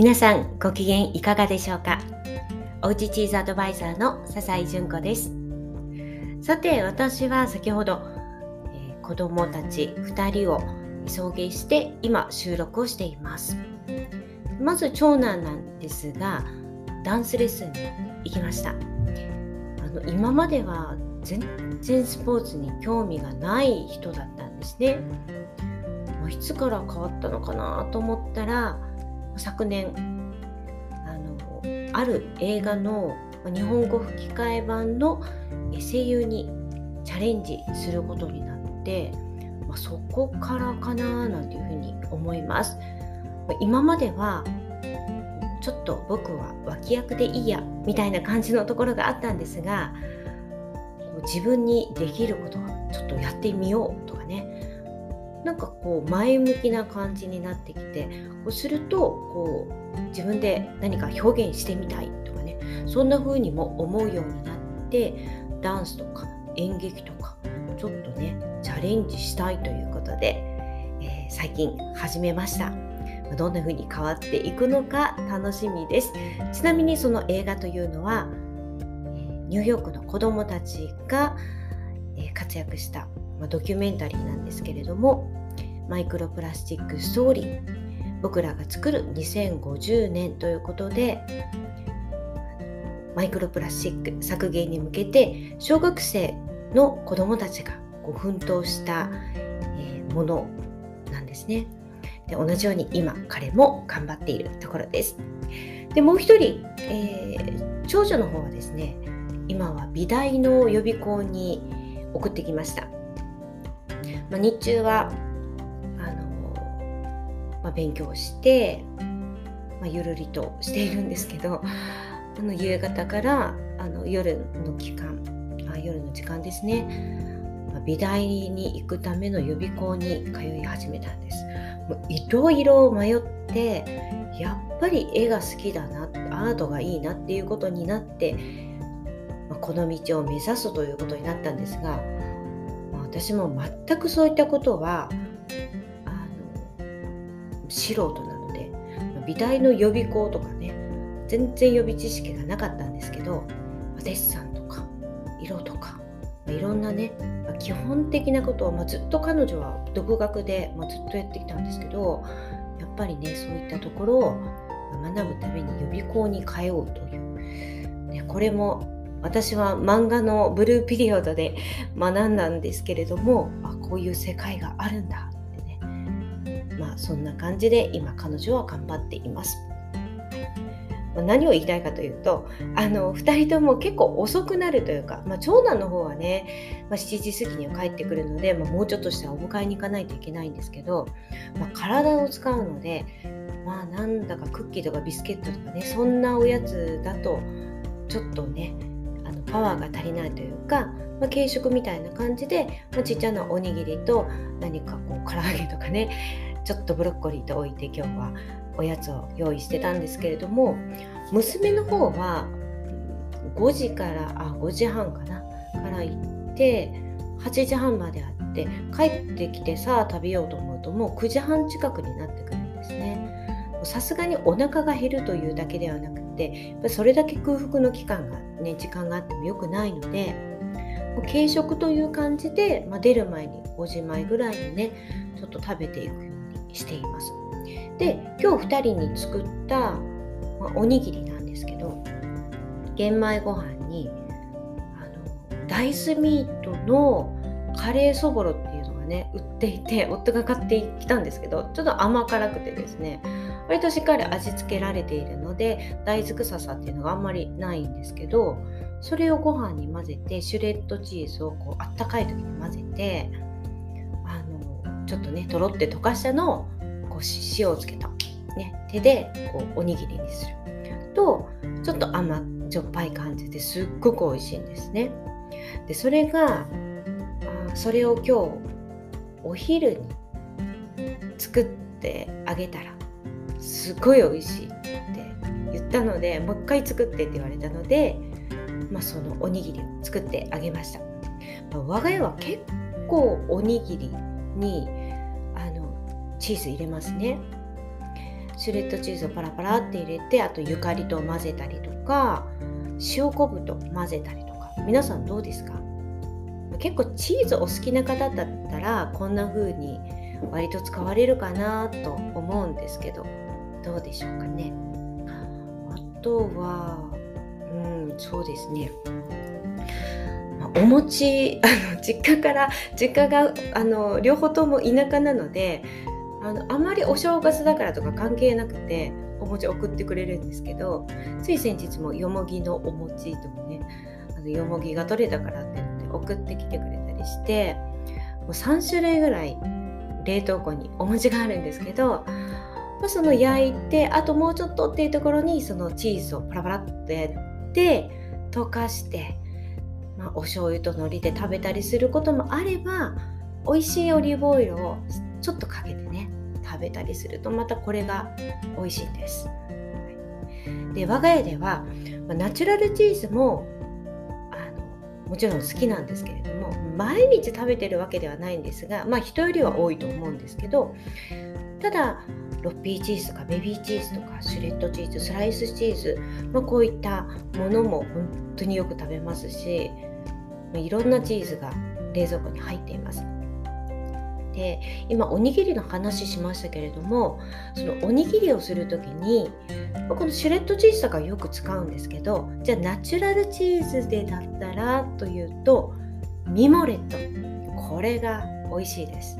皆さんご機嫌いかがでしょうか？おうちチーズアドバイザーの笹井純子です。さて私は先ほど、えー、子供たち2人を送迎して今収録をしています。まず長男なんですがダンスレッスンに行きました。あの今までは全然スポーツに興味がない人だったんですね。いつから変わったのかなと思ったら昨年あのある映画の日本語吹き替え版の声優にチャレンジすることになって、まあ、そこからかななんていうふうに思います。今まではちょっと僕は脇役でいいやみたいな感じのところがあったんですが自分にできることはちょっとやってみようとなんかこう前向きな感じになってきてこうするとこう自分で何か表現してみたいとかねそんな風にも思うようになってダンスとか演劇とかちょっとねチャレンジしたいということで、えー、最近始めました。どんな風に変わっていくのか楽しみです。ちなみにその映画というのはニューヨークの子どもたちが活躍した、ドキュメンタリーなんですけれどもマイクロプラスチックストーリー。僕らが作る2050年ということでマイクロプラスチック削減に向けて小学生の子どもたちがこう奮闘した、ものなんですね。で同じように今彼も頑張っているところです。でもう一人、えー、長女の方はですね今は美大の予備校に送ってきました。まあ、日中は、まあ、勉強して、まあ、ゆるりとしているんですけど あの夕方からあの夜の期間あ夜の時間ですね美大に行くための予備校に通い始めたんです。いろいろ迷ってやっぱり絵が好きだなアートがいいなっていうことになって、まあ、この道を目指すということになったんですが私も全くそういったことは素人なので美大の予備校とかね全然予備知識がなかったんですけどデッサンとか色とかいろんなね基本的なことを、ま、ずっと彼女は独学で、ま、ずっとやってきたんですけどやっぱりねそういったところを学ぶために予備校に通うという、ね、これも私は漫画のブルーピリオドで学んだんですけれどもあこういう世界があるんだ。まあそんな感じで今彼女は頑張っています。何を言いたいかというとあの2人とも結構遅くなるというか、まあ、長男の方はね、まあ、7時過ぎには帰ってくるので、まあ、もうちょっとしたらお迎えに行かないといけないんですけど、ま体を使うのでまあなんだかクッキーとかビスケットとかねそんなおやつだとちょっとねあのパワーが足りないというか、ま、軽食みたいな感じで、まあ、ちっちゃなおにぎりと何かこう唐揚げとかねちょっとブロッコリーと置いて今日はおやつを用意してたんですけれども娘の方は5時からあ5時半かなから行って8時半まであって帰ってきてさあ食べようと思うともう9時半近くになってくるんですね。さすがにお腹が減るというだけではなくてそれだけ空腹の期間がね時間があってもよくないので軽食という感じで、まあ、出る前に5時前ぐらいにねちょっと食べていくしています。で今日2人に作った、ま、おにぎりなんですけど玄米ご飯にあの大豆ミートのカレーそぼろっていうのがね売っていて夫が買ってきたんですけどちょっと甘辛くてですね割としっかり味付けられているので大豆臭さっていうのがあんまりないんですけどそれをご飯に混ぜてシュレッドチーズをこうあったかい時に混ぜてちょっとねとろって溶かしたのをこう塩をつけた、ね、手でこうおにぎりにする。とちょっと甘じょっぱい感じですっごく美味しいんですね。でそれがあそれを今日お昼に作ってあげたらすごい美味しいって言ったのでもう一回作ってって言われたので、まあ、そのおにぎりを作ってあげました、まあ、我が家は結構おにぎりにチーズ入れますね。シュレッドチーズをパラパラって入れてあとゆかりと混ぜたりとか塩昆布と混ぜたりとか。皆さんどうですか？結構チーズお好きな方だったらこんな風に割と使われるかなと思うんですけどどうでしょうかね？あとはうんそうですね。お餅あの実家から実家があの両方とも田舎なのであのあまりお正月だからとか関係なくてお餅送ってくれるんですけどつい先日もよもぎのお餅とかねあのよもぎが取れたからってって送ってきてくれたりしてもう3種類ぐらい冷凍庫にお餅があるんですけど、まあ、その焼いてあともうちょっとっていうところにそのチーズをパラパラっとやって溶かしてまあ、お醤油と海苔で食べたりすることもあれば美味しいオリーブオイルをちょっとかけてね食べたりするとまたこれが美味しいんです。で我が家ではナチュラルチーズもあのもちろん好きなんですけれども毎日食べてるわけではないんですがまあ人よりは多いと思うんですけどただロッピーチーズとかベビーチーズとかシュレッドチーズスライスチーズ、まあ、こういったものも本当によく食べますしいろんなチーズが冷蔵庫に入っています。で今おにぎりの話しましたけれどもそのおにぎりをする時にこのシュレッドチーズとかよく使うんですけどじゃあナチュラルチーズでだったらというとミモレット。これが美味しいです。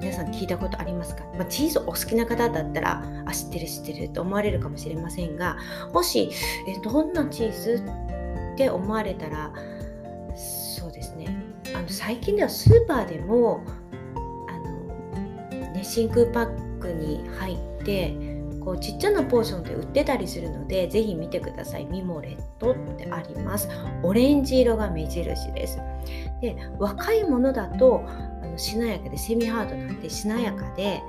皆さん聞いたことありますか、まあ、チーズお好きな方だったらあ知ってる知ってると思われるかもしれませんがもしえどんなチーズって思われたらそうですね。あの最近ではスーパーでもあの、ね、真空パックに入ってこうちっちゃなポーションで売ってたりするのでぜひ見てください。ミモレットってあります。オレンジ色が目印です。で若いものだとあのしなやかでセミハードなんでしなやかで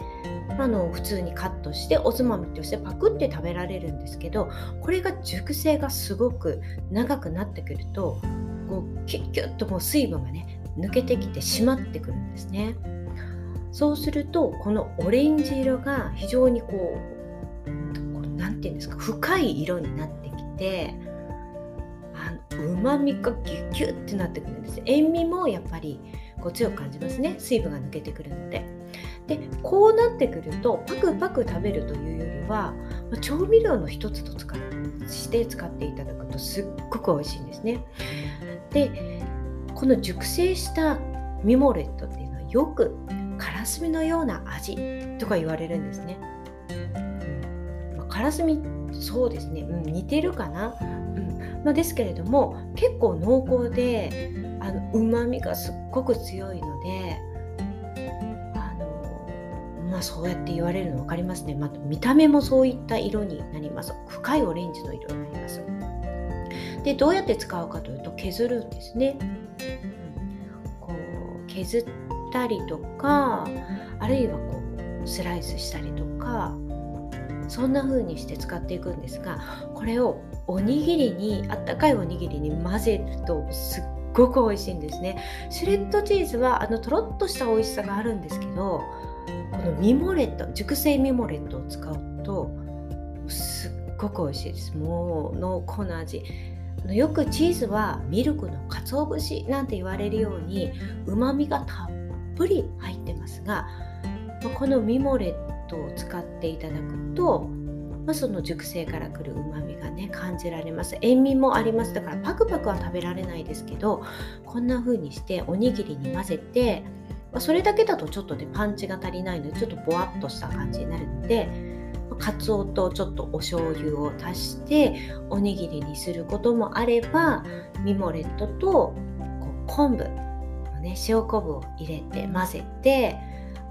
あの普通にカットしておつまみとしてパクって食べられるんですけどこれが熟成がすごく長くなってくるとこうキュッキュッともう水分がね抜けてきて締まってくるんですね。そうするとこのオレンジ色が非常にこう何て言うんですか深い色になってきてうまみがギュッギュッてなってくるんです。塩味もやっぱりこう強く感じますね。水分が抜けてくるので。でこうなってくるとパクパク食べるというよりは調味料の一つと使して使っていただくとすっごく美味しいんですね。でこの熟成したミモレットっていうのはよくカラスミのような味とか言われるんですね。うんまあ、カラスミそうですね、うん、似てるかな、うんまあ、ですけれども結構濃厚でうまみがすっごく強いのであのまあ、そうやって言われるの分かりますね。また見た目もそういった色になります。深いオレンジの色になります。で、どうやって使うかというと削るんですね。削ったりとか、あるいはこうスライスしたりとか、そんな風にして使っていくんですが、これをおにぎりに、あったかいおにぎりに混ぜるとすっごく美味しいんですね。シュレッドチーズはあのとろっとした美味しさがあるんですけど、このミモレット熟成ミモレットを使うとすっごく美味しいです。もう濃厚な味よくチーズはミルクの鰹節なんて言われるようにうまみがたっぷり入ってますがこのミモレットを使っていただくと、その熟成からくるうまみがね感じられます。塩味もあります。だからパクパクは食べられないですけどこんな風にしておにぎりに混ぜて、それだけだとちょっとねパンチが足りないのでちょっとぼわっとした感じになるのでかつおとちょっとお醤油を足しておにぎりにすることもあればミモレットと昆布、ね、塩昆布を入れて混ぜて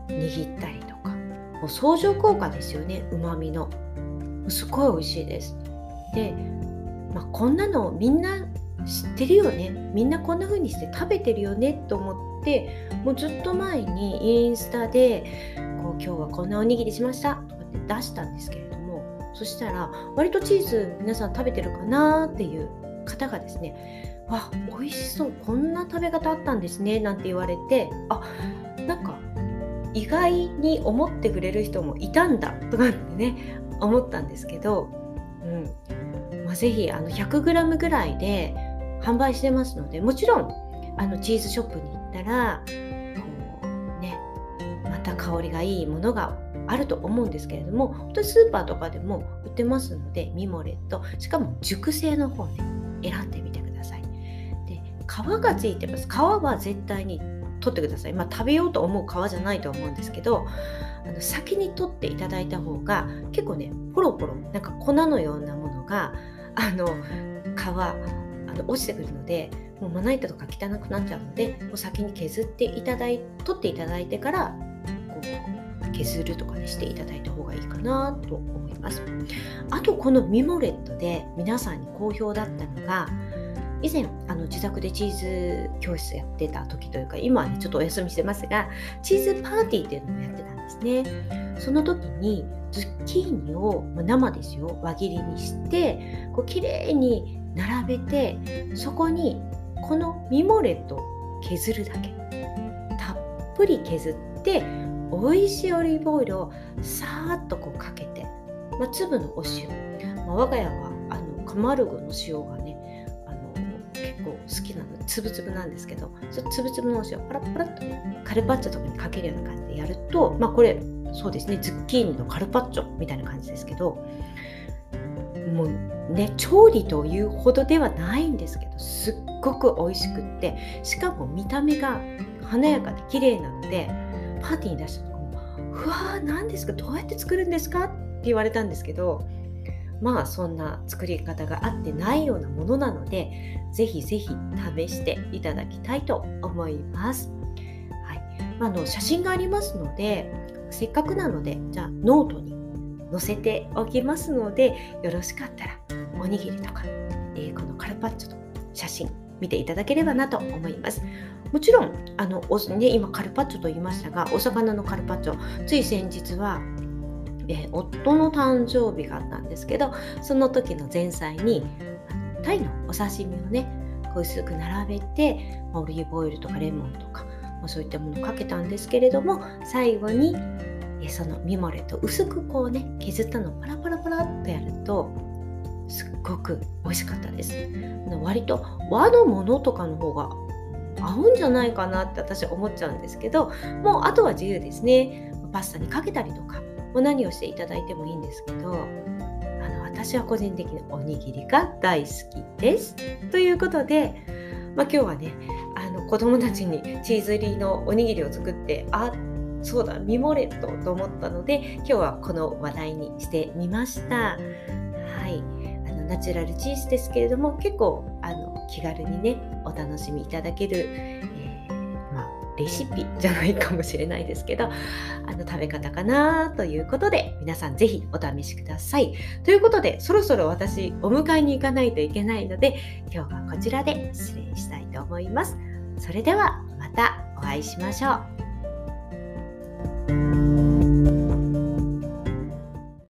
握ったりとか。もう相乗効果ですよねうまみのすごい美味しいです。で、まあ、こんなのみんな知ってるよね。みんなこんな風にして食べてるよねと思ってもうずっと前にインスタでこう今日はこんなおにぎりしました出したんですけれどもそしたら割とチーズ皆さん食べてるかなっていう方がですねわ美味しそうこんな食べ方あったんですねなんて言われてあなんか意外に思ってくれる人もいたんだとかってね思ったんですけど、うん。まあ、ぜひあの 100g ぐらいで販売してますのでもちろんあのチーズショップに行ったらた香りがいいものがあると思うんですけれども本当にスーパーとかでも売ってますのでミモレットしかも熟成の方ね選んでみてください。で皮がついてます。皮は絶対に取ってください。まあ食べようと思う皮じゃないと思うんですけどあの先に取っていただいた方が結構ねポロポロなんか粉のようなものがあの皮あの落ちてくるのでもうまな板とか汚くなっちゃうのでもう先に削っていただい取っていただいてから削るとかにしていただいた方がいいかなと思います。あとこのミモレットで皆さんに好評だったのが以前あの自宅でチーズ教室やってた時というか今はねちょっとお休みしてますがチーズパーティーっていうのもやってたんですね。その時にズッキーニを生ですよ。輪切りにしてこう綺麗に並べてそこにこのミモレットを削るだけ。たっぷり削って美味しいオリーブオイルをさーっとこうかけて、まあ、粒のお塩、まあ、我が家はあのカマルゴの塩がねあの結構好きなの。つぶつぶなんですけどそつぶつぶのお塩パラッパラッとねカルパッチョとかにかけるような感じでやるとまあこれそうですねズッキーニのカルパッチョみたいな感じですけどもうね調理というほどではないんですけどすっごく美味しくってしかも見た目が華やかで綺麗なのでパーティーに出した時も「うわー何ですかどうやって作るんですか?」って言われたんですけどまあそんな作り方があってないようなものなのでぜひぜひ試していただきたいと思います。はいあ、の写真がありますのでせっかくなのでじゃあノートに載せておきますのでよろしかったらおにぎりとか、えー、このカルパッチョと写真見ていただければなと思います。もちろんあのお、ね、今カルパッチョと言いましたがお魚のカルパッチョつい先日は、えー、夫の誕生日があったんですけどその時の前菜にタイのお刺身をねこう薄く並べてオリーブオイルとかレモンとか、まあ、そういったものをかけたんですけれども最後にそのミモレと薄くこうね削ったのをパラパラパラっとやるとすっごく美味しかったです。割と和のものとかの方が合うんじゃないかなって私は思っちゃうんですけどもうあとは自由ですねパスタにかけたりとかもう何をしていただいてもいいんですけどあの私は個人的におにぎりが大好きですということで、まあ、今日はねあの子供たちにチーズ入りのおにぎりを作ってあそうだミモレットと思ったので今日はこの話題にしてみました。はいあのナチュラルチーズですけれども結構気軽にねお楽しみいただける、えー、まあ、レシピじゃないかもしれないですけどあの食べ方かなということで皆さん是非お試しください。ということでそろそろ私お迎えに行かないといけないので今日はこちらで失礼したいと思います。それではまたお会いしましょう。